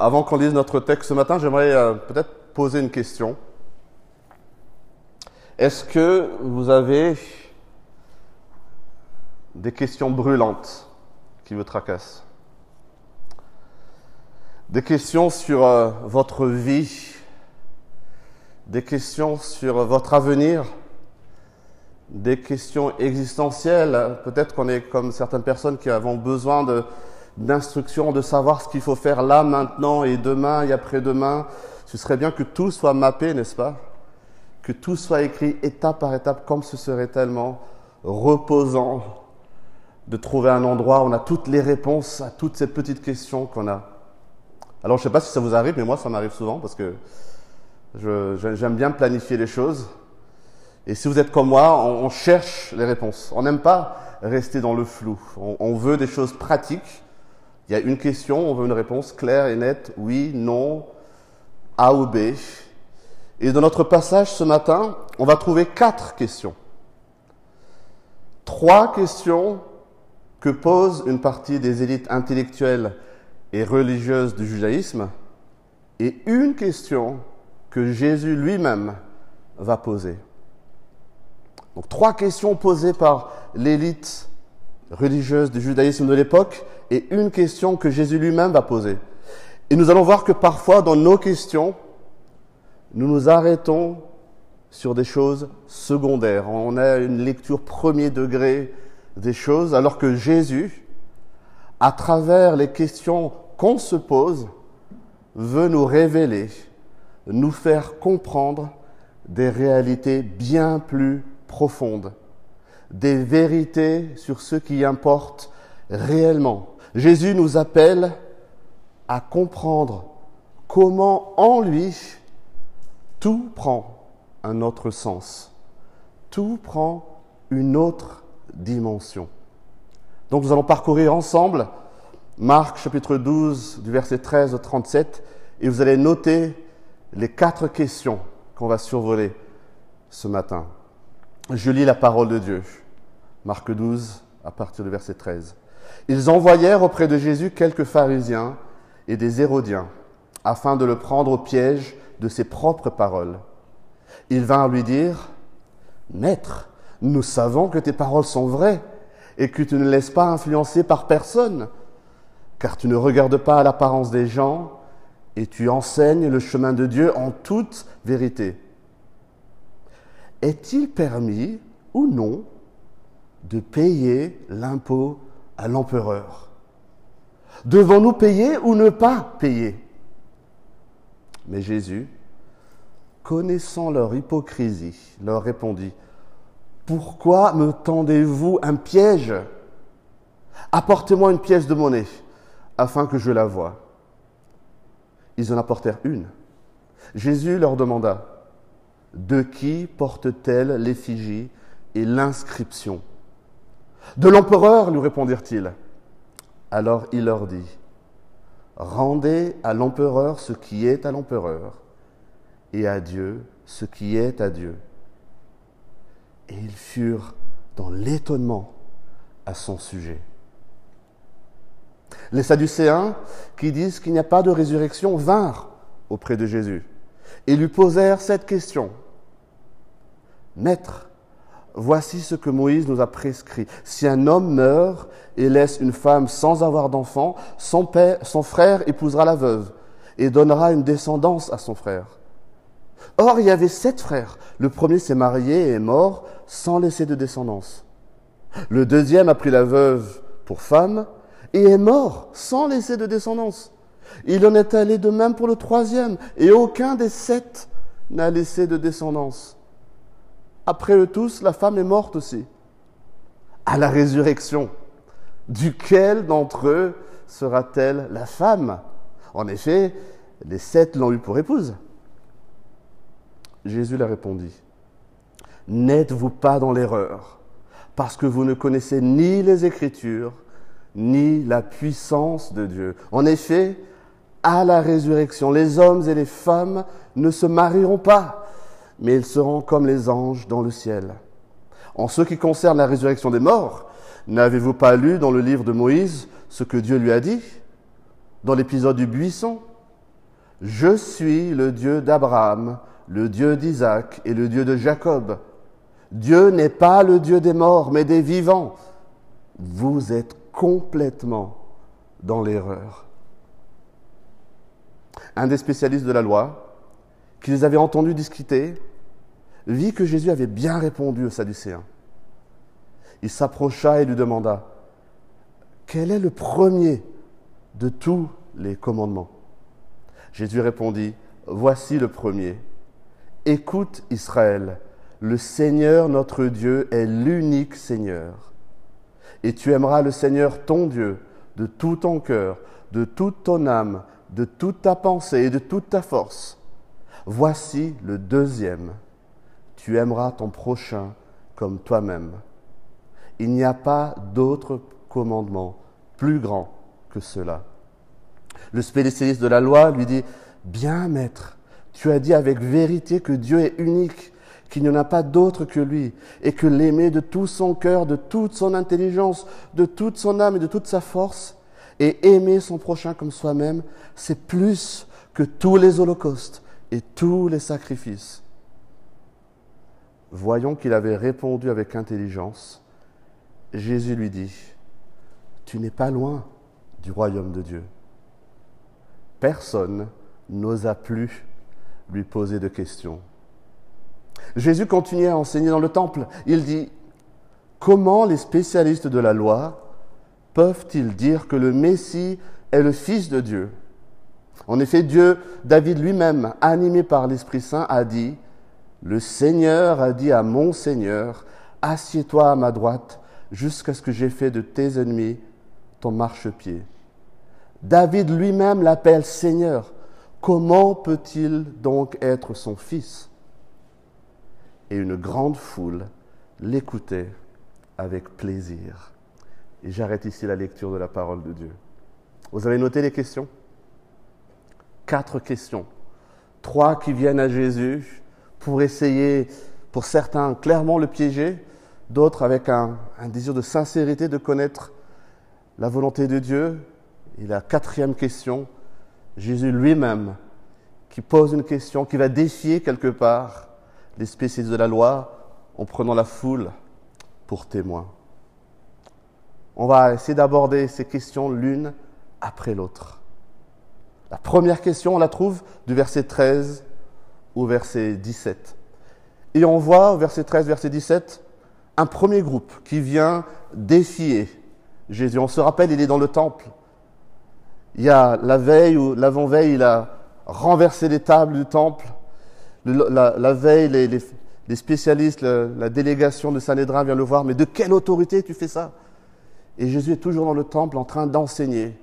Avant qu'on lise notre texte ce matin, j'aimerais euh, peut-être poser une question. Est-ce que vous avez des questions brûlantes qui vous tracassent? Des questions sur euh, votre vie? Des questions sur votre avenir? Des questions existentielles? Peut-être qu'on est comme certaines personnes qui avons besoin de d'instructions, de savoir ce qu'il faut faire là, maintenant et demain et après-demain. Ce serait bien que tout soit mappé, n'est-ce pas? Que tout soit écrit étape par étape, comme ce serait tellement reposant de trouver un endroit où on a toutes les réponses à toutes ces petites questions qu'on a. Alors je ne sais pas si ça vous arrive, mais moi ça m'arrive souvent parce que j'aime bien planifier les choses. Et si vous êtes comme moi, on, cherche les réponses. On n'aime pas rester dans le flou. on veut des choses pratiques il y a une question, on veut une réponse claire et nette, oui, non, A ou B. Et dans notre passage ce matin, on va trouver quatre questions. Trois questions que pose une partie des élites intellectuelles et religieuses du judaïsme et une question que Jésus lui-même va poser. Donc trois questions posées par l'élite religieuse du judaïsme de l'époque et une question que Jésus lui-même va poser. Et nous allons voir que parfois dans nos questions, nous nous arrêtons sur des choses secondaires. On a une lecture premier degré des choses, alors que Jésus, à travers les questions qu'on se pose, veut nous révéler, nous faire comprendre des réalités bien plus profondes, des vérités sur ce qui importe réellement. Jésus nous appelle à comprendre comment en lui tout prend un autre sens, tout prend une autre dimension. Donc nous allons parcourir ensemble Marc chapitre 12 du verset 13 au 37 et vous allez noter les quatre questions qu'on va survoler ce matin. Je lis la parole de Dieu. Marc 12 à partir du verset 13. Ils envoyèrent auprès de Jésus quelques pharisiens et des hérodiens, afin de le prendre au piège de ses propres paroles. Ils vinrent lui dire, Maître, nous savons que tes paroles sont vraies et que tu ne laisses pas influencer par personne, car tu ne regardes pas à l'apparence des gens et tu enseignes le chemin de Dieu en toute vérité. Est-il permis ou non de payer l'impôt à l'empereur? Devons-nous payer ou ne pas payer? Mais Jésus, connaissant leur hypocrisie, leur répondit, Pourquoi me tendez-vous un piège? Apportez-moi une pièce de monnaie, afin que je la voie. Ils en apportèrent une. Jésus leur demanda, De qui porte-t-elle l'effigie et l'inscription? De l'empereur, lui répondirent-ils. Alors il leur dit, Rendez à l'empereur ce qui est à l'empereur, et à Dieu ce qui est à Dieu. Et ils furent dans l'étonnement à son sujet. Les Sadducéens, qui disent qu'il n'y a pas de résurrection, vinrent auprès de Jésus et lui posèrent cette question. Maître, Voici ce que Moïse nous a prescrit. Si un homme meurt et laisse une femme sans avoir d'enfant, son, frère épousera la veuve et donnera une descendance à son frère. Or, il y avait sept frères. Le premier s'est marié et est mort sans laisser de descendance. Le deuxième a pris la veuve pour femme et est mort sans laisser de descendance. Il en est allé de même pour le troisième et aucun des sept n'a laissé de descendance. Après eux tous, la femme est morte aussi. À la résurrection, duquel d'entre eux sera-t-elle la femme? En effet, les sept l'ont eu pour épouse. Jésus leur répondit, N'êtes-vous pas dans l'erreur, parce que vous ne connaissez ni les Écritures, ni la puissance de Dieu. En effet, à la résurrection, les hommes et les femmes ne se marieront pas, mais ils seront comme les anges dans le ciel. En ce qui concerne la résurrection des morts, n'avez-vous pas lu dans le livre de Moïse ce que Dieu lui a dit? Dans l'épisode du buisson, Je suis le Dieu d'Abraham, le Dieu d'Isaac et le Dieu de Jacob. Dieu n'est pas le Dieu des morts, mais des vivants. Vous êtes complètement dans l'erreur. Un des spécialistes de la loi, qui les avait entendus discuter, vit que Jésus avait bien répondu aux Sadducéens. Il s'approcha et lui demanda, Quel est le premier de tous les commandements? Jésus répondit, Voici le premier. Écoute Israël, le Seigneur notre Dieu est l'unique Seigneur. Et tu aimeras le Seigneur ton Dieu de tout ton cœur, de toute ton âme, de toute ta pensée et de toute ta force. Voici le deuxième. Tu aimeras ton prochain comme toi-même. Il n'y a pas d'autre commandement plus grand que cela. Le spécialiste de la loi lui dit, Bien maître, tu as dit avec vérité que Dieu est unique, qu'il n'y en a pas d'autre que lui, et que l'aimer de tout son cœur, de toute son intelligence, de toute son âme et de toute sa force, et aimer son prochain comme soi-même, c'est plus que tous les holocaustes et tous les sacrifices. Voyons qu'il avait répondu avec intelligence. Jésus lui dit, Tu n'es pas loin du royaume de Dieu. Personne n'osa plus lui poser de questions. Jésus continuait à enseigner dans le temple. Il dit, Comment les spécialistes de la loi peuvent-ils dire que le Messie est le Fils de Dieu? En effet, Dieu, David lui-même, animé par l'Esprit Saint, a dit, Le Seigneur a dit à mon Seigneur, Assieds-toi à ma droite jusqu'à ce que j'ai fait de tes ennemis ton marchepied. David lui-même l'appelle Seigneur. Comment peut-il donc être son fils? Et une grande foule l'écoutait avec plaisir. Et j'arrête ici la lecture de la parole de Dieu. Vous avez noté les questions? Quatre questions. Trois qui viennent à Jésus pour essayer, pour certains, clairement le piéger, d'autres avec un, désir de sincérité de connaître la volonté de Dieu. Et la quatrième question, Jésus lui-même qui pose une question, qui va défier quelque part les spécialistes de la loi en prenant la foule pour témoin. On va essayer d'aborder ces questions l'une après l'autre. La première question, on la trouve du verset 13 au verset 17. Et on voit au verset 13, verset 17, un premier groupe qui vient défier Jésus. On se rappelle, il est dans le temple. Il y a la veille ou l'avant-veille, il a renversé les tables du temple. la, veille, les, spécialistes, la, délégation de Sanhédrin vient le voir. Mais de quelle autorité tu fais ça? Et Jésus est toujours dans le temple en train d'enseigner.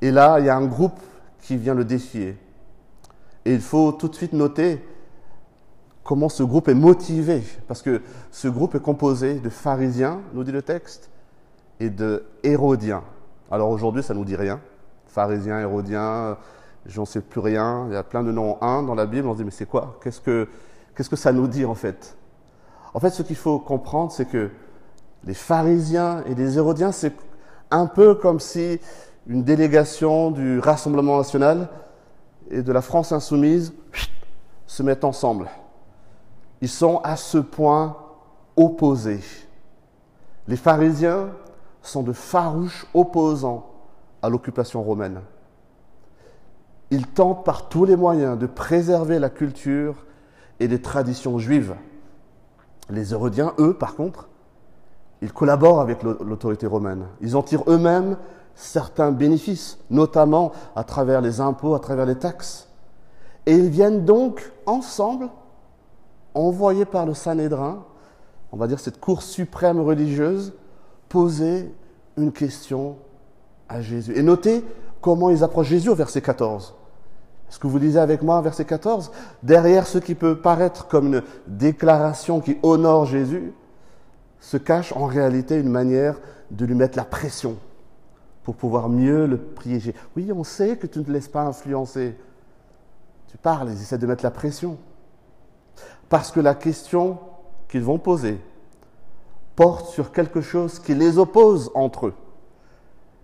Et là, il y a un groupe qui vient le défier. Et il faut tout de suite noter comment ce groupe est motivé. Parce que ce groupe est composé de pharisiens, nous dit le texte, et de hérodiens. Alors aujourd'hui, ça ne nous dit rien. Pharisiens, hérodiens, j'en sais plus rien. Il y a plein de noms en un dans la Bible. On se dit, mais c'est quoi? Que, qu'est-ce que ça nous dit en fait? En fait, ce qu'il faut comprendre, c'est que les pharisiens et les hérodiens, c'est un peu comme si une délégation du Rassemblement national et de la France insoumise se mettent ensemble. Ils sont à ce point opposés. Les pharisiens sont de farouches opposants à l'occupation romaine. Ils tentent par tous les moyens de préserver la culture et les traditions juives. Les Hérodiens, eux, par contre, ils collaborent avec l'autorité romaine. Ils en tirent eux-mêmes certains bénéfices, notamment à travers les impôts, à travers les taxes. Et ils viennent donc ensemble, envoyés par le Sanhédrin, on va dire cette cour suprême religieuse, poser une question à Jésus. Et notez comment ils approchent Jésus au verset 14. Est-ce que vous lisez avec moi verset 14 Derrière ce qui peut paraître comme une déclaration qui honore Jésus, se cache en réalité une manière de lui mettre la pression pour pouvoir mieux le piéger. Oui, on sait que tu ne te laisses pas influencer. Tu parles, ils essaient de mettre la pression. Parce que la question qu'ils vont poser porte sur quelque chose qui les oppose entre eux.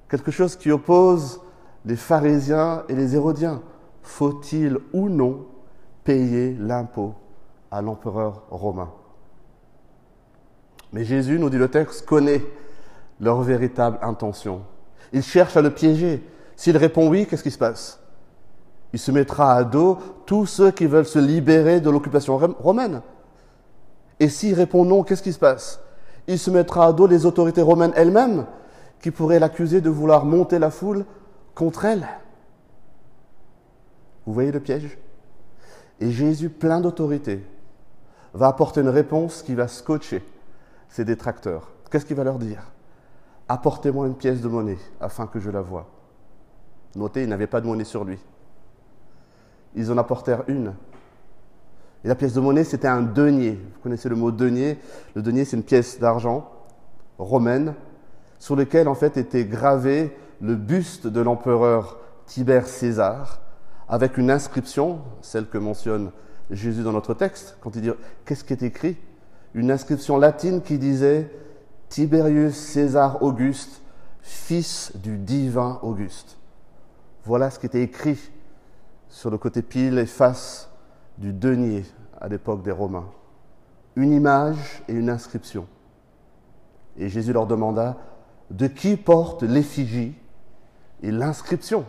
Quelque chose qui oppose les pharisiens et les hérodiens. faut-il ou non payer l'impôt à l'empereur romain? Mais Jésus, nous dit le texte, connaît leur véritable intention. Il cherche à le piéger. S'il répond oui, qu'est-ce qui se passe? Il se mettra à dos tous ceux qui veulent se libérer de l'occupation romaine. Et s'il répond non, qu'est-ce qui se passe? Il se mettra à dos les autorités romaines elles-mêmes qui pourraient l'accuser de vouloir monter la foule contre elle. Vous voyez le piège? Et Jésus, plein d'autorité, va apporter une réponse qui va scotcher ses détracteurs. Qu'est-ce qu'il va leur dire? Apportez-moi une pièce de monnaie afin que je la voie. Notez, il n'avait pas de monnaie sur lui. Ils en apportèrent une. Et la pièce de monnaie, c'était un denier. Vous connaissez le mot denier? Le denier, c'est une pièce d'argent romaine sur laquelle, en fait, était gravé le buste de l'empereur Tibère César avec une inscription, celle que mentionne Jésus dans notre texte, quand il dit qu'est-ce qui est écrit? Une inscription latine qui disait Tiberius César Auguste, fils du divin Auguste. Voilà ce qui était écrit sur le côté pile et face du denier à l'époque des Romains. Une image et une inscription. Et Jésus leur demanda de qui porte l'effigie et l'inscription?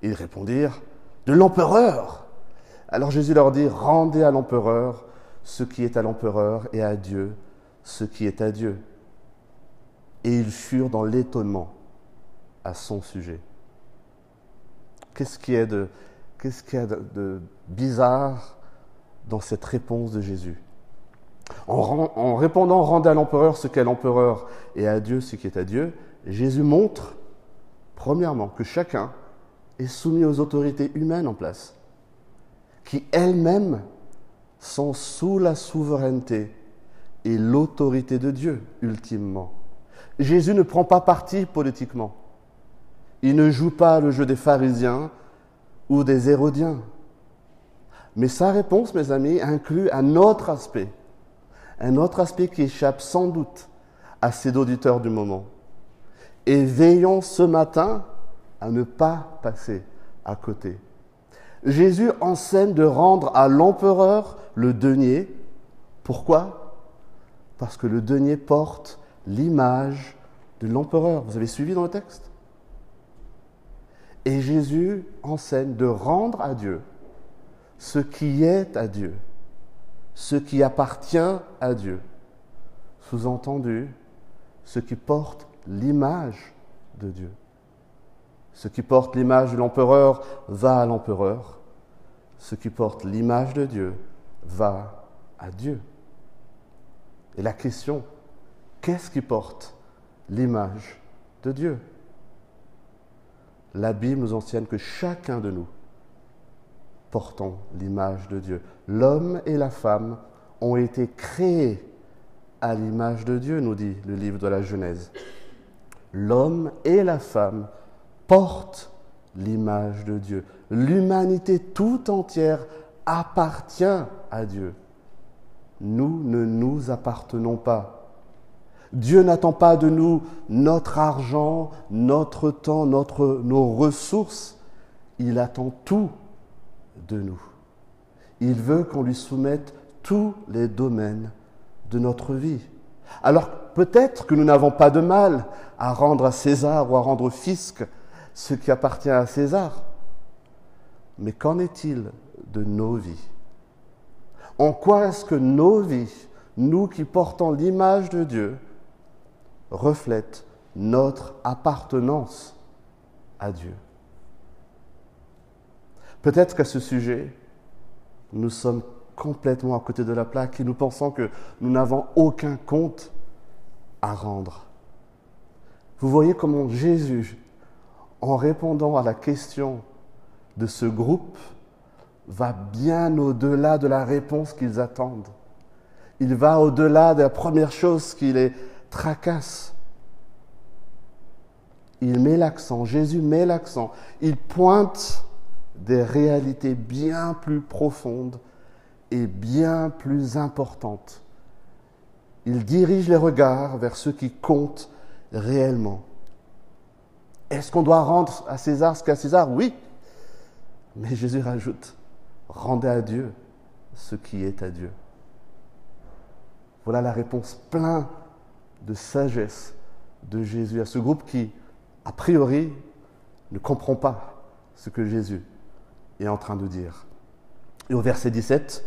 Ils répondirent de l'empereur. Alors Jésus leur dit rendez à l'empereur ce qui est à l'empereur et à Dieu ce qui est à Dieu. Et ils furent dans l'étonnement à son sujet. Qu'est-ce qui est de, qu'est-ce qui est de, bizarre dans cette réponse de Jésus? En, en, répondant rendez à l'empereur ce qu'est l'empereur et à Dieu ce qui est à Dieu, Jésus montre, premièrement, que chacun est soumis aux autorités humaines en place, qui elles-mêmes sont sous la souveraineté et l'autorité de Dieu, ultimement. Jésus ne prend pas parti politiquement. Il ne joue pas le jeu des pharisiens ou des hérodiens. Mais sa réponse, mes amis, inclut un autre aspect, un autre aspect qui échappe sans doute à ses auditeurs du moment. Et veillons ce matin à ne pas passer à côté. Jésus enseigne de rendre à l'empereur le denier. Pourquoi? Parce que le denier porte l'image de l'empereur. Vous avez suivi dans le texte? Et Jésus enseigne de rendre à Dieu ce qui est à Dieu, ce qui appartient à Dieu. Sous-entendu, ce qui porte l'image de Dieu. Ce qui porte l'image de l'empereur va à l'empereur. Ce qui porte l'image de Dieu va à Dieu. Et la question, qu'est-ce qui porte l'image de Dieu? La Bible nous enseigne que chacun de nous portons l'image de Dieu. L'homme et la femme ont été créés à l'image de Dieu, nous dit le livre de la Genèse. L'homme et la femme portent l'image de Dieu. L'humanité tout entière appartient à Dieu nous ne nous appartenons pas. Dieu n'attend pas de nous notre argent, notre temps, nos ressources. Il attend tout de nous. Il veut qu'on lui soumette tous les domaines de notre vie. Alors peut-être que nous n'avons pas de mal à rendre à César ou à rendre au fisc ce qui appartient à César. Mais qu'en est-il de nos vies? En quoi est-ce que nos vies, nous qui portons l'image de Dieu, reflètent notre appartenance à Dieu? Peut-être qu'à ce sujet, nous sommes complètement à côté de la plaque et nous pensons que nous n'avons aucun compte à rendre. Vous voyez comment Jésus, en répondant à la question de ce groupe va bien au-delà de la réponse qu'ils attendent. Il va au-delà de la première chose qui les tracasse. Il met l'accent, Jésus met l'accent, il pointe des réalités bien plus profondes et bien plus importantes. Il dirige les regards vers ce qui compte réellement. Est-ce qu'on doit rendre à César ce qu'à César? Oui, Mais Jésus rajoute, rendez à Dieu ce qui est à Dieu. Voilà la réponse pleine de sagesse de Jésus à ce groupe qui, a priori, ne comprend pas ce que Jésus est en train de dire. Et au verset 17,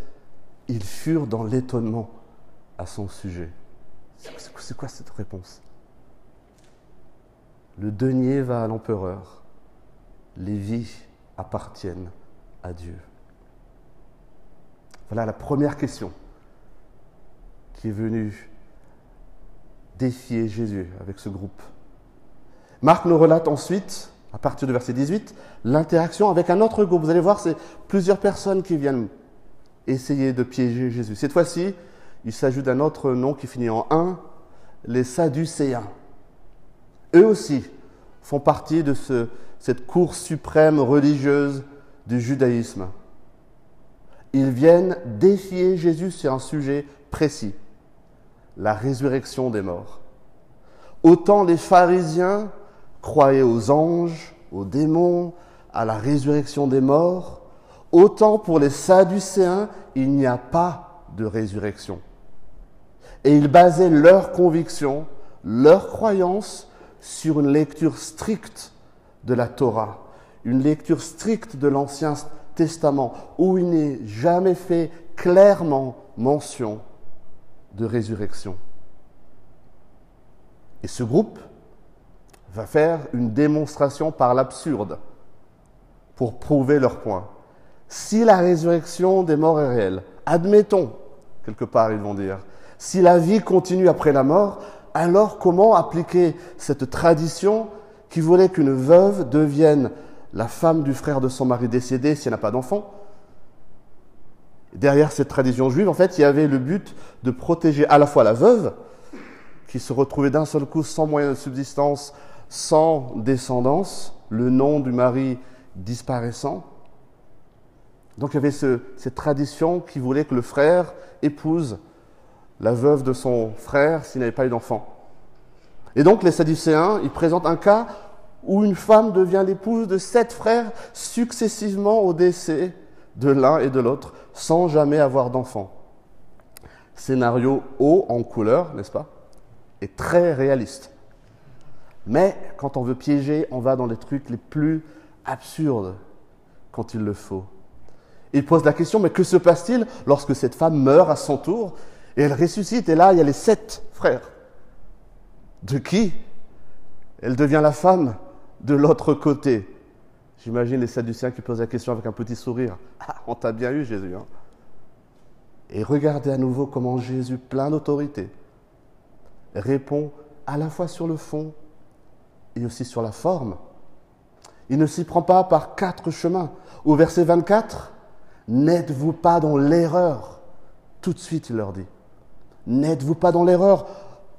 ils furent dans l'étonnement à son sujet. C'est quoi cette réponse? Le denier va à l'empereur, les vies appartiennent à Dieu. Voilà la première question qui est venue défier Jésus avec ce groupe. Marc nous relate ensuite, à partir du verset 18, l'interaction avec un autre groupe. Vous allez voir, c'est plusieurs personnes qui viennent essayer de piéger Jésus. Cette fois-ci, il s'agit d'un autre nom qui finit en un, les Sadducéens. Eux aussi font partie de ce, cette cour suprême religieuse du judaïsme. Ils viennent défier Jésus sur un sujet précis, la résurrection des morts. Autant les pharisiens croyaient aux anges, aux démons, à la résurrection des morts, autant pour les Sadducéens, il n'y a pas de résurrection. Et ils basaient leur conviction, leur croyance sur une lecture stricte de la Torah, une lecture stricte de l'Ancien Où il n'est jamais fait clairement mention de résurrection. Et ce groupe va faire une démonstration par l'absurde pour prouver leur point. Si la résurrection des morts est réelle, admettons, quelque part ils vont dire, si la vie continue après la mort, alors comment appliquer cette tradition qui voulait qu'une veuve devienne la femme du frère de son mari décédé si elle n'a pas d'enfant Derrière cette tradition juive, en fait, il y avait le but de protéger à la fois la veuve, qui se retrouvait d'un seul coup sans moyen de subsistance, sans descendance, le nom du mari disparaissant. Donc il y avait cette tradition qui voulait que le frère épouse la veuve de son frère s'il n'avait pas eu d'enfant. Et donc les Sadducéens, ils présentent un cas où une femme devient l'épouse de sept frères successivement au décès de l'un et de l'autre, sans jamais avoir d'enfant. Scénario haut en couleur, n'est-ce pas Et très réaliste. Mais quand on veut piéger, on va dans les trucs les plus absurdes quand il le faut. Il pose la question, mais que se passe-t-il lorsque cette femme meurt à son tour et elle ressuscite, et là, il y a les sept frères. De qui Elle devient la femme? De l'autre côté. J'imagine les Sadduciens qui posent la question avec un petit sourire. Ah, on t'a bien eu, Jésus. Hein et regardez à nouveau comment Jésus, plein d'autorité, répond à la fois sur le fond et aussi sur la forme. Il ne s'y prend pas par quatre chemins. Au verset 24, n'êtes-vous pas dans l'erreur? Tout de suite, il leur dit. N'êtes-vous pas dans l'erreur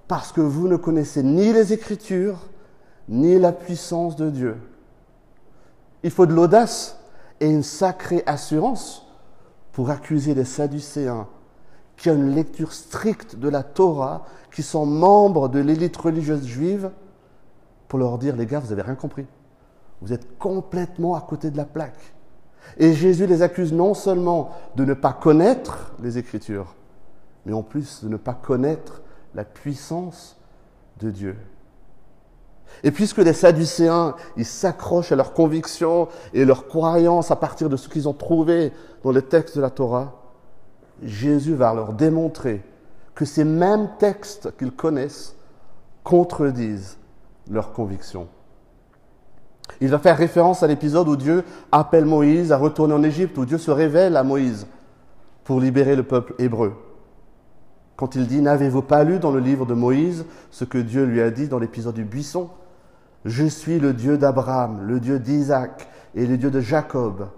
parce que vous ne connaissez ni les Écritures, ni la puissance de Dieu. Il faut de l'audace et une sacrée assurance pour accuser les Sadducéens qui ont une lecture stricte de la Torah, qui sont membres de l'élite religieuse juive, pour leur dire, les gars, vous n'avez rien compris. Vous êtes complètement à côté de la plaque. Et Jésus les accuse non seulement de ne pas connaître les Écritures, mais en plus de ne pas connaître la puissance de Dieu. Et puisque les Sadducéens, ils s'accrochent à leurs convictions et leurs croyances à partir de ce qu'ils ont trouvé dans les textes de la Torah, Jésus va leur démontrer que ces mêmes textes qu'ils connaissent contredisent leurs convictions. Il va faire référence à l'épisode où Dieu appelle Moïse à retourner en Égypte, où Dieu se révèle à Moïse pour libérer le peuple hébreu quand il dit N'avez-vous pas lu dans le livre de Moïse ce que Dieu lui a dit dans l'épisode du buisson? Je suis le Dieu d'Abraham, le Dieu d'Isaac et le Dieu de Jacob.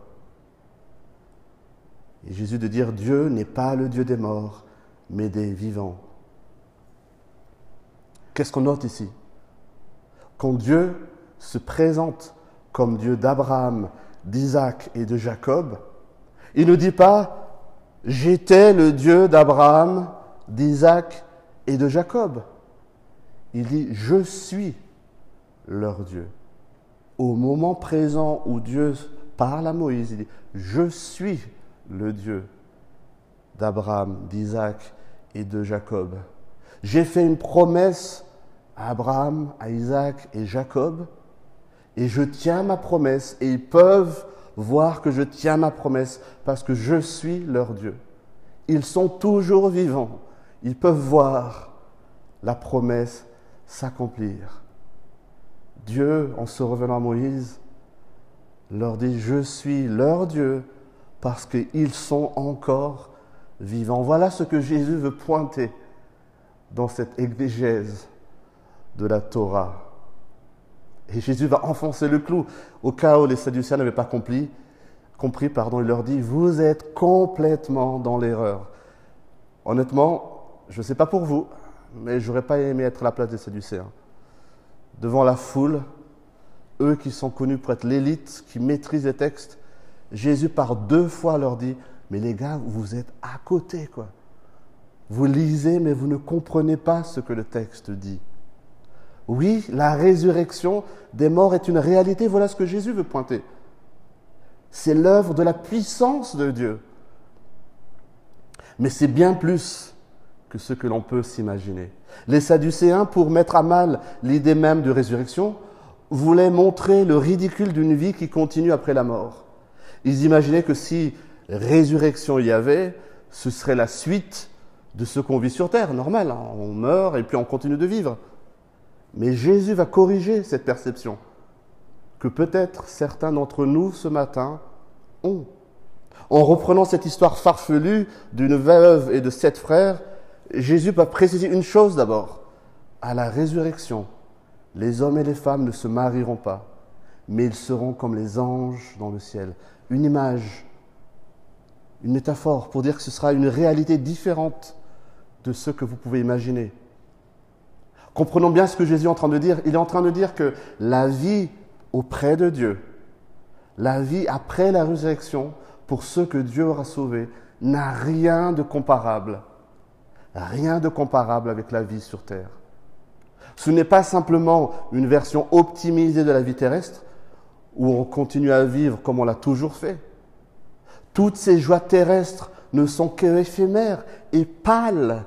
Et Jésus de dire Dieu n'est pas le Dieu des morts, mais des vivants. Qu'est-ce qu'on note ici? Quand Dieu se présente comme Dieu d'Abraham, d'Isaac et de Jacob, il ne dit pas J'étais le Dieu d'Abraham, d'Isaac et de Jacob. Il dit, je suis leur Dieu. Au moment présent où Dieu parle à Moïse, il dit, je suis le Dieu d'Abraham, d'Isaac et de Jacob. J'ai fait une promesse à Abraham, à Isaac et Jacob, et je tiens ma promesse, et ils peuvent voir que je tiens ma promesse parce que je suis leur Dieu. Ils sont toujours vivants. Ils peuvent voir la promesse s'accomplir. Dieu, en se revenant à Moïse, leur dit, je suis leur Dieu parce qu'ils sont encore vivants. Voilà ce que Jésus veut pointer dans cette exégèse de la Torah. Et Jésus va enfoncer le clou. Au cas où les Sadducéens n'avaient pas compris, compris pardon, il leur dit, vous êtes complètement dans l'erreur. Honnêtement, je ne sais pas pour vous, mais j'aurais pas aimé être à la place des Sadducéens. Devant la foule, eux qui sont connus pour être l'élite, qui maîtrisent les textes, Jésus par deux fois leur dit, mais les gars, vous êtes à côté, quoi. Vous lisez, mais vous ne comprenez pas ce que le texte dit. Oui, la résurrection des morts est une réalité. Voilà ce que Jésus veut pointer. C'est l'œuvre de la puissance de Dieu. Mais c'est bien plus que ce que l'on peut s'imaginer. Les Sadducéens, pour mettre à mal l'idée même de résurrection, voulaient montrer le ridicule d'une vie qui continue après la mort. Ils imaginaient que si résurrection y avait, ce serait la suite de ce qu'on vit sur terre, normal. Hein. On meurt et puis on continue de vivre. Mais Jésus va corriger cette perception que peut-être certains d'entre nous ce matin ont. En reprenant cette histoire farfelue d'une veuve et de sept frères, Jésus va préciser une chose d'abord. À la résurrection, les hommes et les femmes ne se marieront pas, mais ils seront comme les anges dans le ciel. Une image, une métaphore pour dire que ce sera une réalité différente de ce que vous pouvez imaginer. Comprenons bien ce que Jésus est en train de dire. Il est en train de dire que la vie auprès de Dieu, la vie après la résurrection, pour ceux que Dieu aura sauvés, n'a rien de comparable. Rien de comparable avec la vie sur terre. Ce n'est pas simplement une version optimisée de la vie terrestre, où on continue à vivre comme on l'a toujours fait. Toutes ces joies terrestres ne sont qu'éphémères et pâles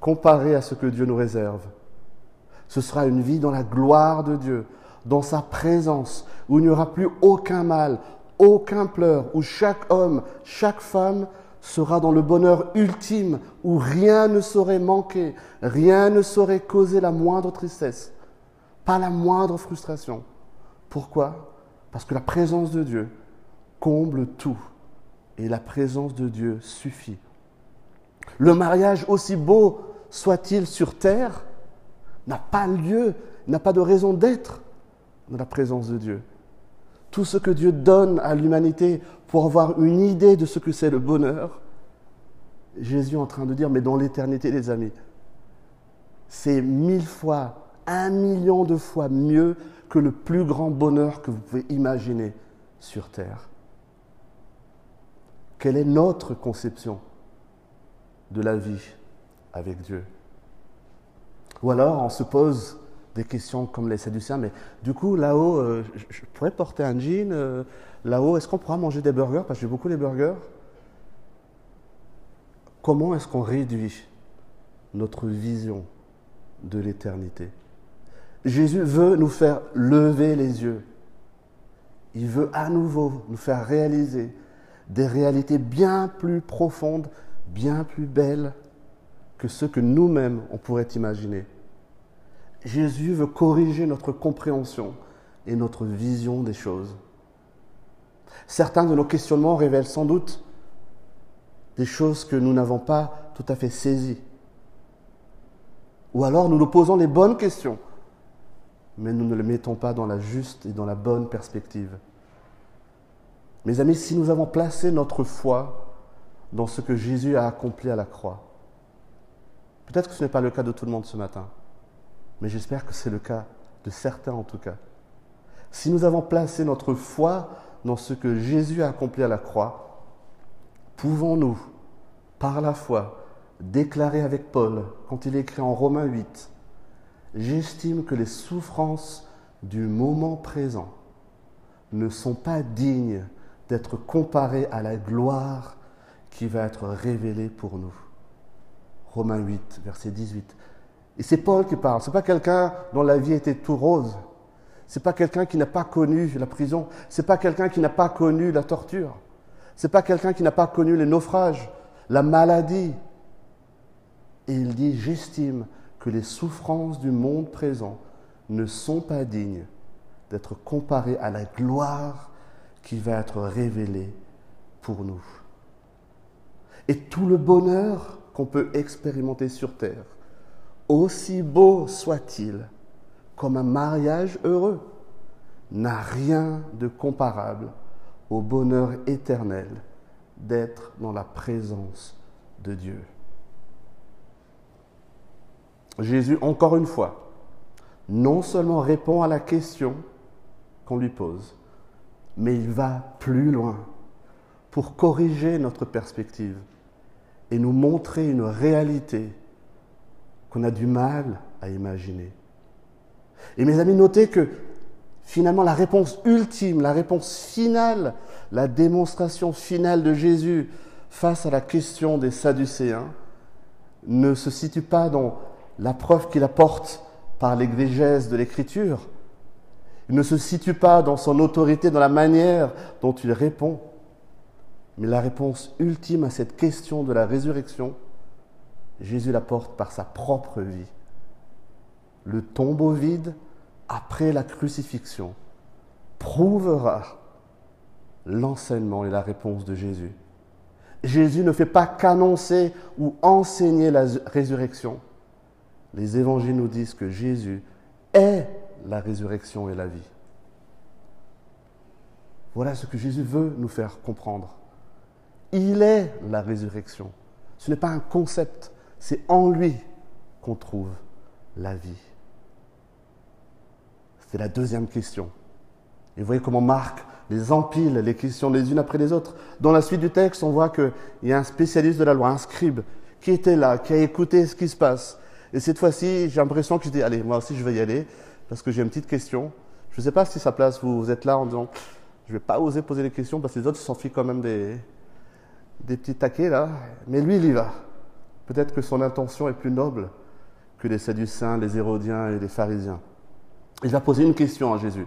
comparées à ce que Dieu nous réserve. Ce sera une vie dans la gloire de Dieu, dans sa présence, où il n'y aura plus aucun mal, aucun pleur, où chaque homme, chaque femme sera dans le bonheur ultime, où rien ne saurait manquer, rien ne saurait causer la moindre tristesse, pas la moindre frustration. Pourquoi? Parce que la présence de Dieu comble tout, et la présence de Dieu suffit. Le mariage, aussi beau soit-il sur terre, n'a pas lieu, n'a pas de raison d'être dans la présence de Dieu. Tout ce que Dieu donne à l'humanité pour avoir une idée de ce que c'est le bonheur, Jésus est en train de dire, mais dans l'éternité, les amis, c'est mille fois, un million de fois mieux que le plus grand bonheur que vous pouvez imaginer sur Terre. Quelle est notre conception de la vie avec Dieu? Ou alors on se pose des questions comme les Sadducéens, mais du coup là-haut, euh, je, pourrais porter un jean, euh, là-haut, est-ce qu'on pourra manger des burgers? Parce que j'ai beaucoup les burgers. Comment est-ce qu'on réduit notre vision de l'éternité? Jésus veut nous faire lever les yeux. Il veut à nouveau nous faire réaliser des réalités bien plus profondes, bien plus belles que ce que nous-mêmes on pourrait imaginer. Jésus veut corriger notre compréhension et notre vision des choses. Certains de nos questionnements révèlent sans doute des choses que nous n'avons pas tout à fait saisies. Ou alors nous nous posons les bonnes questions, mais nous ne les mettons pas dans la juste et dans la bonne perspective. Mes amis, si nous avons placé notre foi dans ce que Jésus a accompli à la croix, Peut-être que ce n'est pas le cas de tout le monde ce matin, mais j'espère que c'est le cas de certains en tout cas. Si nous avons placé notre foi dans ce que Jésus a accompli à la croix, pouvons-nous, par la foi, déclarer avec Paul, quand il écrit en Romains 8, J'estime que les souffrances du moment présent ne sont pas dignes d'être comparé à la gloire qui va être révélée pour nous. Romains 8, verset 18. Et c'est Paul qui parle. C'est pas quelqu'un dont la vie était tout rose. C'est pas quelqu'un qui n'a pas connu la prison. C'est pas quelqu'un qui n'a pas connu la torture. C'est pas quelqu'un qui n'a pas connu les naufrages, la maladie. Et il dit J'estime que les souffrances du monde présent ne sont pas dignes d'être comparées à la gloire qui va être révélée pour nous. Et tout le bonheur qu'on peut expérimenter sur terre, aussi beau soit-il, comme un mariage heureux, n'a rien de comparable au bonheur éternel d'être dans la présence de Dieu. Jésus, encore une fois, non seulement répond à la question qu'on lui pose, mais il va plus loin pour corriger notre perspective et nous montrer une réalité qu'on a du mal à imaginer. Et mes amis, notez que finalement la réponse ultime, la réponse finale, la démonstration finale de Jésus face à la question des Sadducéens ne se situe pas dans la preuve qu'il apporte par l'exégèse de l'Écriture, il ne se situe pas dans son autorité, dans la manière dont il répond, mais la réponse ultime à cette question de la résurrection, Jésus l'apporte par sa propre vie. Le tombeau vide, après la crucifixion, prouvera l'enseignement et la réponse de Jésus. Jésus ne fait pas qu'annoncer ou enseigner la résurrection. Les évangiles nous disent que Jésus est la résurrection et la vie. Voilà ce que Jésus veut nous faire comprendre. Il est la résurrection. Ce n'est pas un concept, c'est en lui qu'on trouve la vie. C'est la deuxième question. Et vous voyez comment Marc les empile, les questions les unes après les autres. Dans la suite du texte, on voit qu'il y a un spécialiste de la loi, un scribe, qui était là, qui a écouté ce qui se passe. Et cette fois-ci, j'ai l'impression que je dis, allez, moi aussi je vais y aller, parce que j'ai une petite question. Je ne sais pas si ça place, vous, vous êtes là en disant, je ne vais pas oser poser les questions, parce que les autres s'en fichent quand même des, des petits taquets là, mais lui, il y va. Peut-être que son intention est plus noble que les Sadducéens, les Hérodiens et les pharisiens. Il va poser une question à Jésus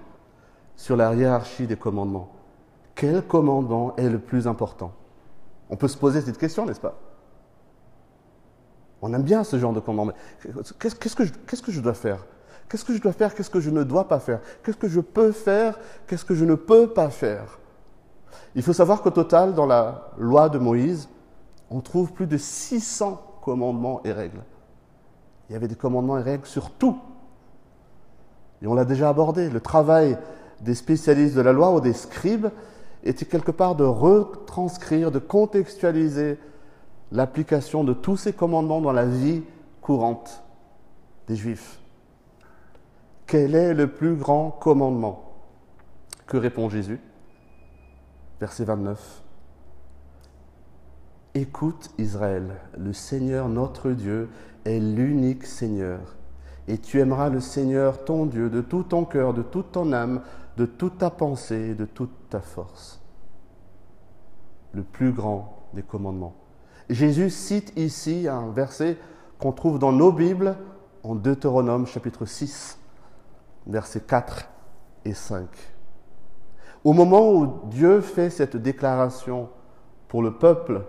sur la hiérarchie des commandements. Quel commandement est le plus important? On peut se poser cette question, n'est-ce pas? On aime bien ce genre de commandement. Qu'est-ce que, qu'est-ce que je dois faire? Qu'est-ce que je dois faire? Qu'est-ce que je ne dois pas faire? Qu'est-ce que je peux faire? Qu'est-ce que je ne peux pas faire? Il faut savoir qu'au total, dans la loi de Moïse, on trouve plus de 600 commandements et règles. Il y avait des commandements et règles sur tout. Et on l'a déjà abordé. Le travail des spécialistes de la loi ou des scribes était quelque part de retranscrire, de contextualiser l'application de tous ces commandements dans la vie courante des Juifs. Quel est le plus grand commandement? Que répond Jésus? Verset 29. Écoute Israël, le Seigneur notre Dieu est l'unique Seigneur. Et tu aimeras le Seigneur ton Dieu de tout ton cœur, de toute ton âme, de toute ta pensée et de toute ta force. Le plus grand des commandements. Jésus cite ici un verset qu'on trouve dans nos Bibles en Deutéronome chapitre 6, versets 4 et 5. Au moment où Dieu fait cette déclaration pour le peuple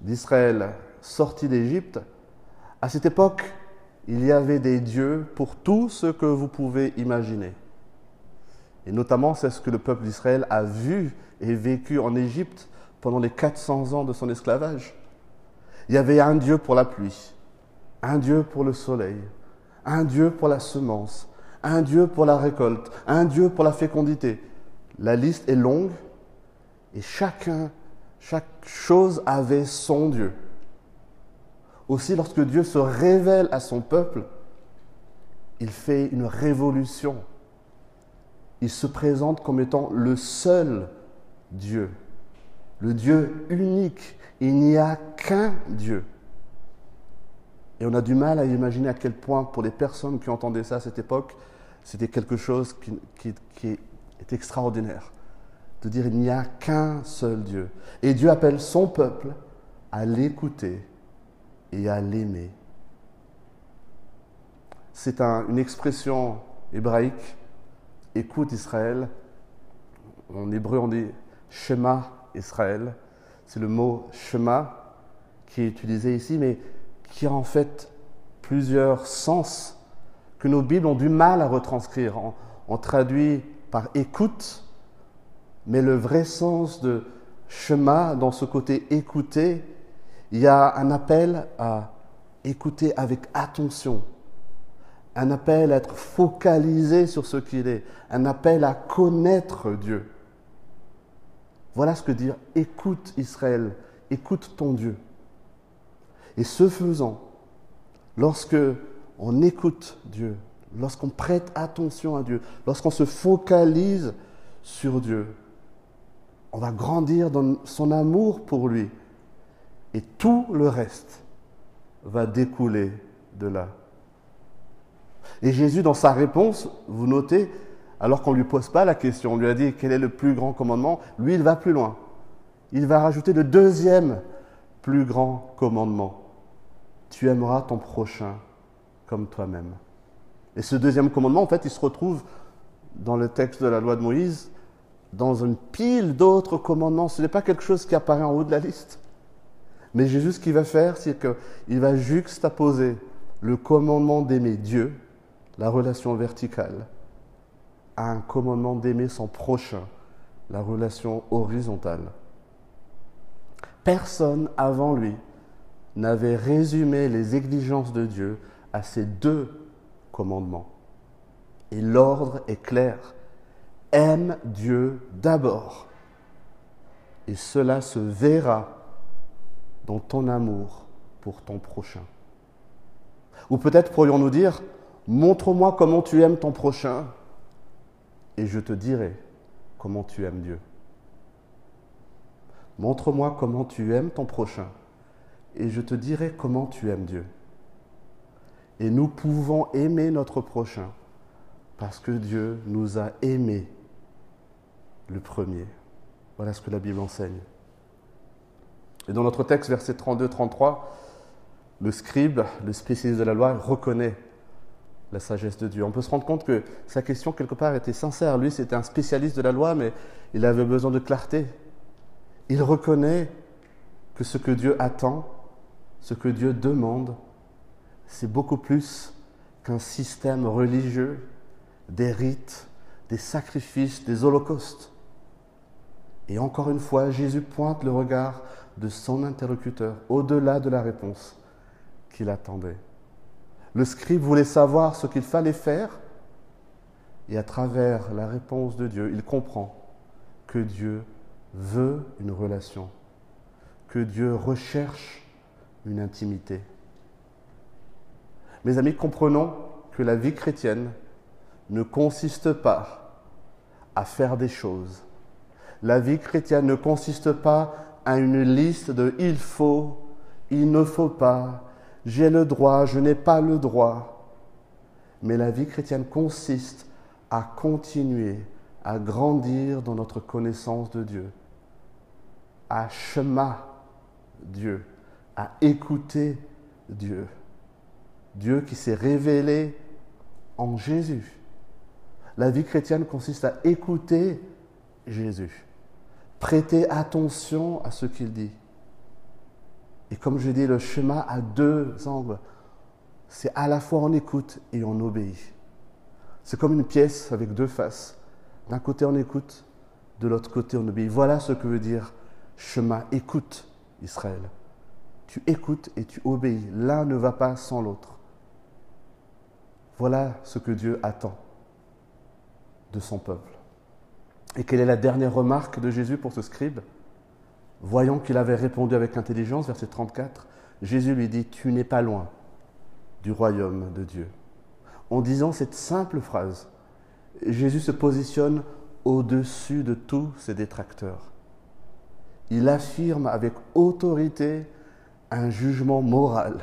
d'Israël sorti d'Égypte, à cette époque, il y avait des dieux pour tout ce que vous pouvez imaginer. Et notamment, c'est ce que le peuple d'Israël a vu et vécu en Égypte pendant les 400 ans de son esclavage. Il y avait un Dieu pour la pluie, un Dieu pour le soleil, un Dieu pour la semence, un Dieu pour la récolte, un Dieu pour la fécondité, la liste est longue et chacun, chaque chose avait son Dieu. Aussi, lorsque Dieu se révèle à son peuple, il fait une révolution. Il se présente comme étant le seul Dieu, le Dieu unique. Il n'y a qu'un Dieu. Et on a du mal à imaginer à quel point, pour les personnes qui entendaient ça à cette époque, c'était quelque chose qui, est extraordinaire. de dire il n'y a qu'un seul Dieu. Et Dieu appelle son peuple à l'écouter et à l'aimer. C'est une expression hébraïque, écoute Israël. En hébreu, on dit Shema Israël. C'est le mot Shema qui est utilisé ici, mais qui a en fait plusieurs sens que nos Bibles ont du mal à retranscrire. On, traduit par écoute, mais le vrai sens de Shema, dans ce côté écouter, il y a un appel à écouter avec attention, un appel à être focalisé sur ce qu'il est, un appel à connaître Dieu. Voilà ce que dire écoute Israël, écoute ton Dieu. Et ce faisant, lorsque on écoute Dieu, lorsqu'on prête attention à Dieu, lorsqu'on se focalise sur Dieu, on va grandir dans son amour pour lui. Et tout le reste va découler de là. Et Jésus, dans sa réponse, vous notez, alors qu'on ne lui pose pas la question, on lui a dit quel est le plus grand commandement, lui, il va plus loin. Il va rajouter le deuxième plus grand commandement. Tu aimeras ton prochain comme toi-même. Et ce deuxième commandement, en fait, il se retrouve dans le texte de la loi de Moïse, dans une pile d'autres commandements. Ce n'est pas quelque chose qui apparaît en haut de la liste. Mais Jésus, ce qu'il va faire, c'est qu'il va juxtaposer le commandement d'aimer Dieu, la relation verticale, à un commandement d'aimer son prochain, la relation horizontale. Personne avant lui n'avait résumé les exigences de Dieu à ces deux commandements. Et l'ordre est clair. Aime Dieu d'abord. Et cela se verra dans ton amour pour ton prochain. Ou peut-être pourrions-nous dire, montre-moi comment tu aimes ton prochain et je te dirai comment tu aimes Dieu. Montre-moi comment tu aimes ton prochain et je te dirai comment tu aimes Dieu. Et nous pouvons aimer notre prochain parce que Dieu nous a aimés le premier. Voilà ce que la Bible enseigne. Et dans notre texte, verset 32-33, le scribe, le spécialiste de la loi, reconnaît la sagesse de Dieu. On peut se rendre compte que sa question, quelque part, était sincère. Lui, c'était un spécialiste de la loi, mais il avait besoin de clarté. Il reconnaît que ce que Dieu attend, ce que Dieu demande, c'est beaucoup plus qu'un système religieux, des rites, des sacrifices, des holocaustes. Et encore une fois, Jésus pointe le regard de son interlocuteur au-delà de la réponse qu'il attendait. Le scribe voulait savoir ce qu'il fallait faire et à travers la réponse de Dieu, il comprend que Dieu veut une relation, que Dieu recherche une intimité. Mes amis, comprenons que la vie chrétienne ne consiste pas à faire des choses. La vie chrétienne ne consiste pas à une liste de il faut, il ne faut pas, j'ai le droit, je n'ai pas le droit. Mais la vie chrétienne consiste à continuer à grandir dans notre connaissance de Dieu, à chemin Dieu, à écouter Dieu. Dieu qui s'est révélé en Jésus. La vie chrétienne consiste à écouter Jésus, prêter attention à ce qu'il dit. Et comme je dis, le chemin a deux angles. C'est à la fois on écoute et on obéit. C'est comme une pièce avec deux faces. D'un côté on écoute, de l'autre côté on obéit. Voilà ce que veut dire chemin. Écoute Israël. Tu écoutes et tu obéis. L'un ne va pas sans l'autre. Voilà ce que Dieu attend de son peuple. Et quelle est la dernière remarque de Jésus pour ce scribe? Voyant qu'il avait répondu avec intelligence, verset 34, Jésus lui dit, Tu n'es pas loin du royaume de Dieu. En disant cette simple phrase, Jésus se positionne au-dessus de tous ses détracteurs. Il affirme avec autorité un jugement moral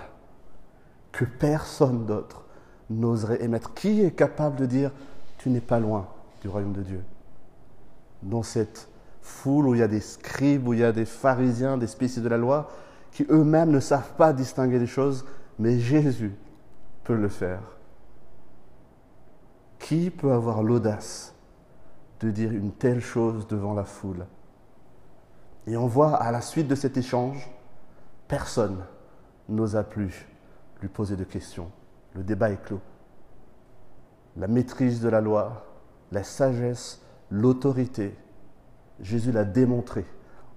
que personne d'autre n'oserait émettre. Qui est capable de dire tu n'es pas loin du royaume de Dieu? Dans cette foule où il y a des scribes, où il y a des pharisiens, des spécialistes de la loi, qui eux-mêmes ne savent pas distinguer les choses, mais Jésus peut le faire. Qui peut avoir l'audace de dire une telle chose devant la foule? Et on voit à la suite de cet échange, personne n'osa plus lui poser de questions. Le débat est clos. La maîtrise de la loi, la sagesse, l'autorité, Jésus l'a démontré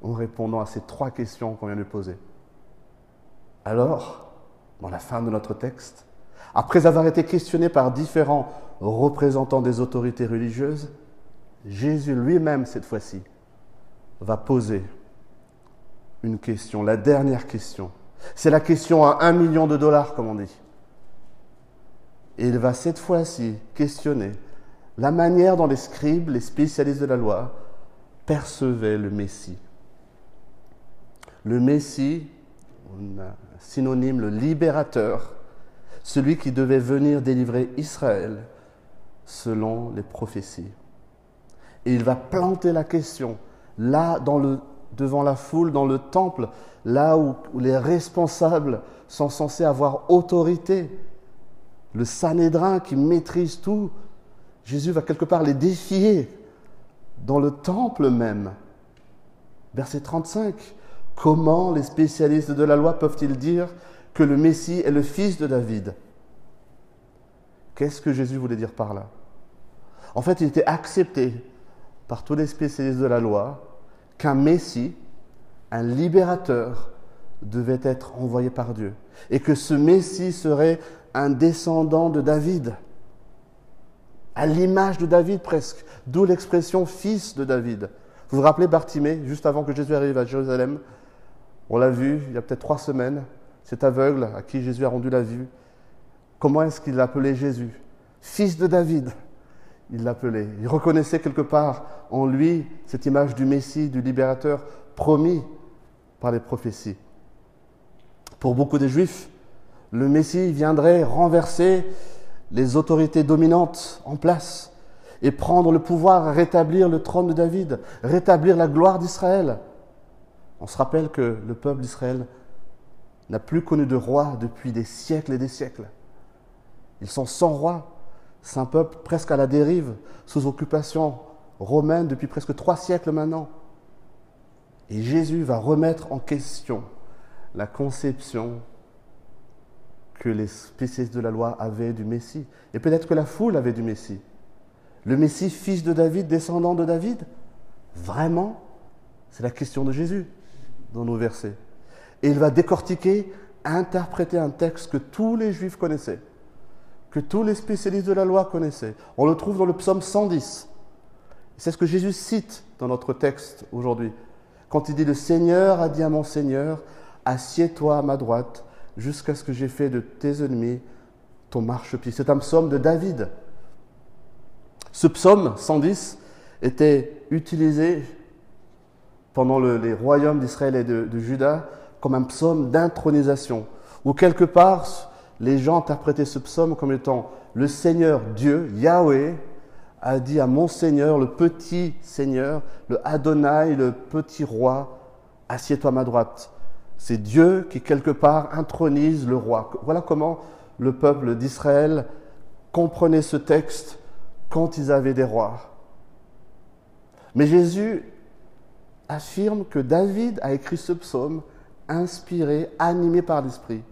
en répondant à ces trois questions qu'on vient de poser. Alors, dans la fin de notre texte, après avoir été questionné par différents représentants des autorités religieuses, Jésus lui-même, cette fois-ci, va poser une question, la dernière question. C'est la question à un million de dollars, comme on dit. Et il va cette fois-ci questionner la manière dont les scribes, les spécialistes de la loi, percevaient le Messie. Le Messie, synonyme le libérateur, celui qui devait venir délivrer Israël selon les prophéties. Et il va planter la question là devant la foule, dans le temple, là où, où les responsables sont censés avoir autorité. Le Sanhédrin qui maîtrise tout, Jésus va quelque part les défier dans le temple même. Verset 35. Comment les spécialistes de la loi peuvent-ils dire que le Messie est le fils de David? Qu'est-ce que Jésus voulait dire par là? En fait, il était accepté par tous les spécialistes de la loi qu'un Messie, un libérateur, devait être envoyé par Dieu. Et que ce Messie serait un descendant de David à l'image de David presque, d'où l'expression fils de David. Vous vous rappelez Bartimée, juste avant que Jésus arrive à Jérusalem? On l'a vu il y a peut-être trois semaines, cet aveugle à qui Jésus a rendu la vue. Comment est-ce qu'il l'appelait Jésus? Fils de David, il l'appelait. Il reconnaissait quelque part en lui cette image du Messie, du libérateur promis par les prophéties. Pour beaucoup de Juifs, le Messie viendrait renverser les autorités dominantes en place et prendre le pouvoir, rétablir le trône de David, rétablir la gloire d'Israël. On se rappelle que le peuple d'Israël n'a plus connu de roi depuis des siècles et des siècles. Ils sont sans roi. C'est un peuple presque à la dérive, sous occupation romaine depuis presque trois siècles maintenant. Et Jésus va remettre en question la conception que les spécialistes de la loi avaient du Messie. Et peut-être que la foule avait du Messie. Le Messie, fils de David, descendant de David Vraiment C'est la question de Jésus dans nos versets. Et il va décortiquer, interpréter un texte que tous les Juifs connaissaient, que tous les spécialistes de la loi connaissaient. On le trouve dans le psaume 110. C'est ce que Jésus cite dans notre texte aujourd'hui. Quand il dit Le Seigneur a dit à mon Seigneur, assieds-toi à ma droite jusqu'à ce que j'ai fait de tes ennemis ton marchepied. C'est un psaume de David. Ce psaume 110 était utilisé pendant les royaumes d'Israël et de, de, Juda comme un psaume d'intronisation, où quelque part les gens interprétaient ce psaume comme étant le Seigneur Dieu, Yahweh, a dit à mon Seigneur, le petit Seigneur, le Adonai, le petit roi, assieds-toi à ma droite. C'est Dieu qui, quelque part, intronise le roi. Voilà comment le peuple d'Israël comprenait ce texte quand ils avaient des rois. Mais Jésus affirme que David a écrit ce psaume inspiré, animé par l'Esprit,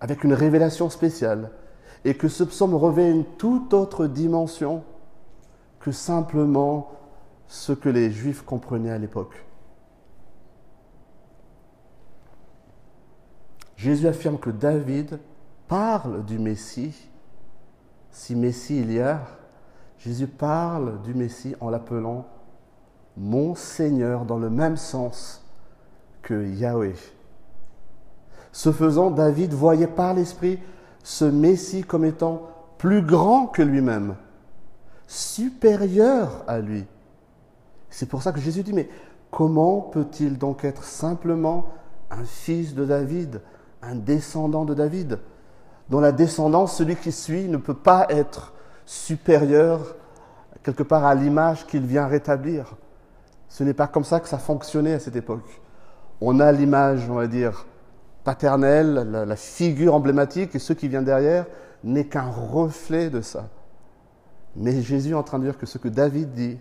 avec une révélation spéciale, et que ce psaume revêt une toute autre dimension que simplement ce que les Juifs comprenaient à l'époque. Jésus affirme que David parle du Messie. Si Messie il y a, Jésus parle du Messie en l'appelant mon Seigneur dans le même sens que Yahweh. Ce faisant, David voyait par l'Esprit ce Messie comme étant plus grand que lui-même, supérieur à lui. C'est pour ça que Jésus dit, mais comment peut-il donc être simplement un fils de David, un descendant de David. Dans la descendance, celui qui suit ne peut pas être supérieur quelque part à l'image qu'il vient rétablir. Ce n'est pas comme ça que ça fonctionnait à cette époque. On a l'image, on va dire, paternelle, la, la figure emblématique, et ce qui vient derrière n'est qu'un reflet de ça. Mais Jésus est en train de dire que ce que David dit,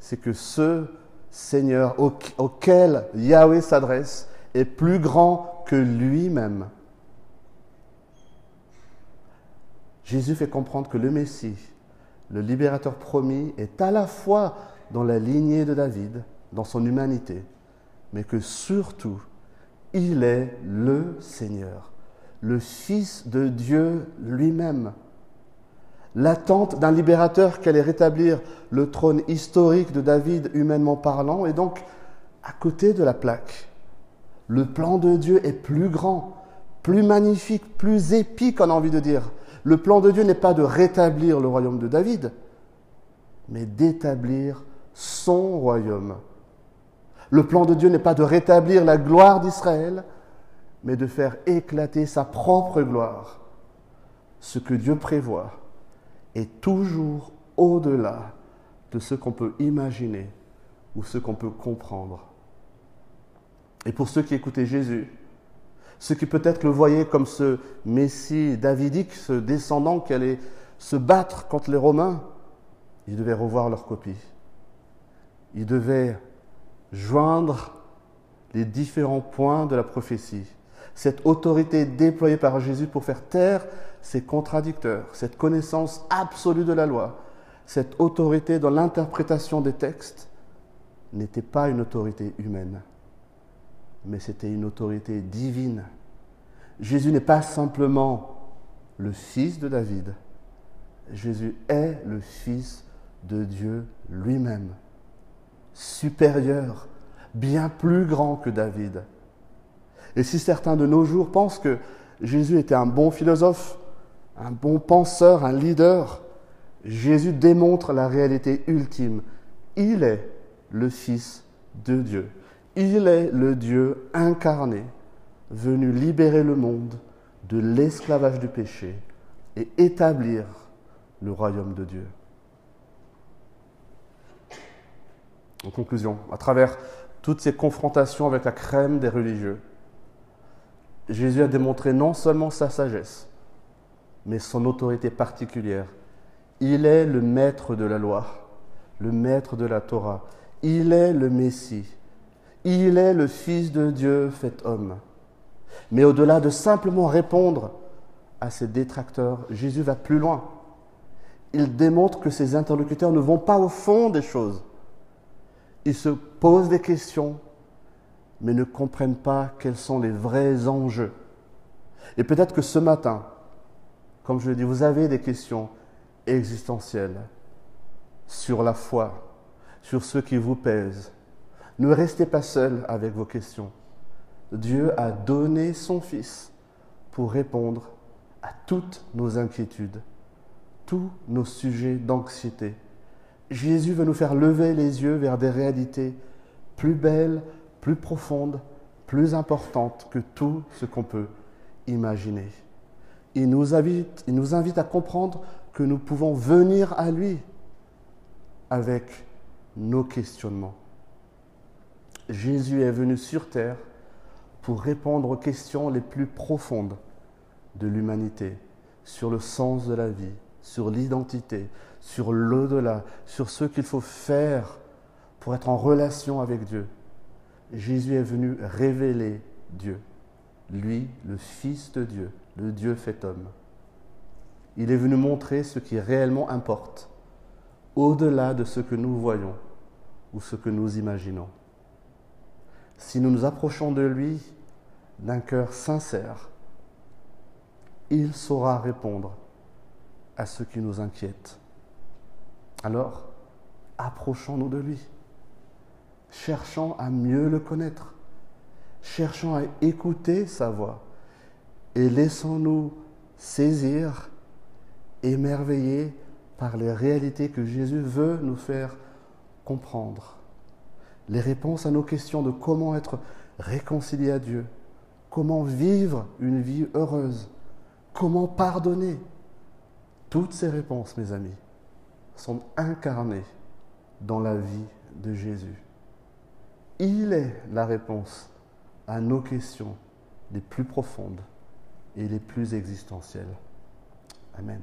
c'est que ce Seigneur auquel Yahweh s'adresse est plus grand que lui-même. Jésus fait comprendre que le Messie, le libérateur promis, est à la fois dans la lignée de David, dans son humanité, mais que surtout, il est le Seigneur, le Fils de Dieu lui-même. L'attente d'un libérateur qui allait rétablir le trône historique de David humainement parlant est donc à côté de la plaque. Le plan de Dieu est plus grand, plus magnifique, plus épique, on a envie de dire. Le plan de Dieu n'est pas de rétablir le royaume de David, mais d'établir son royaume. Le plan de Dieu n'est pas de rétablir la gloire d'Israël, mais de faire éclater sa propre gloire. Ce que Dieu prévoit est toujours au-delà de ce qu'on peut imaginer ou ce qu'on peut comprendre. Et pour ceux qui écoutaient Jésus, ceux qui peut-être le voyaient comme ce Messie davidique, ce descendant qui allait se battre contre les Romains, ils devaient revoir leur copie. Ils devaient joindre les différents points de la prophétie. Cette autorité déployée par Jésus pour faire taire ces contradicteurs, cette connaissance absolue de la loi, cette autorité dans l'interprétation des textes, n'était pas une autorité humaine mais c'était une autorité divine. Jésus n'est pas simplement le fils de David, Jésus est le fils de Dieu lui-même, supérieur, bien plus grand que David. Et si certains de nos jours pensent que Jésus était un bon philosophe, un bon penseur, un leader, Jésus démontre la réalité ultime. Il est le Fils de Dieu. Il est le Dieu incarné, venu libérer le monde de l'esclavage du péché et établir le royaume de Dieu. En conclusion, à travers toutes ces confrontations avec la crème des religieux, Jésus a démontré non seulement sa sagesse, mais son autorité particulière. Il est le maître de la loi, le maître de la Torah. Il est le Messie. Il est le Fils de Dieu fait homme. Mais au-delà de simplement répondre à ses détracteurs, Jésus va plus loin. Il démontre que ses interlocuteurs ne vont pas au fond des choses. Ils se posent des questions, mais ne comprennent pas quels sont les vrais enjeux. Et peut-être que ce matin, comme je l'ai dit, vous avez des questions existentielles sur la foi, sur ce qui vous pèse, ne restez pas seul avec vos questions. Dieu a donné son Fils pour répondre à toutes nos inquiétudes, tous nos sujets d'anxiété. Jésus veut nous faire lever les yeux vers des réalités plus belles, plus profondes, plus importantes que tout ce qu'on peut imaginer. Il nous, invite, il nous invite à comprendre que nous pouvons venir à lui avec nos questionnements. Jésus est venu sur terre pour répondre aux questions les plus profondes de l'humanité, sur le sens de la vie, sur l'identité, sur l'au-delà, sur ce qu'il faut faire pour être en relation avec Dieu. Jésus est venu révéler Dieu, lui, le Fils de Dieu, le Dieu fait homme. Il est venu montrer ce qui réellement importe, au-delà de ce que nous voyons ou ce que nous imaginons si nous nous approchons de lui d'un cœur sincère, il saura répondre à ce qui nous inquiète. Alors, approchons-nous de lui. Cherchons à mieux le connaître. Cherchons à écouter sa voix. Et laissons-nous saisir, émerveiller par les réalités que Jésus veut nous faire comprendre les réponses à nos questions de comment être réconcilié à Dieu, comment vivre une vie heureuse, comment pardonner. Toutes ces réponses, mes amis, sont incarnées dans la vie de Jésus. Il est la réponse à nos questions les plus profondes et les plus existentielles. Amen.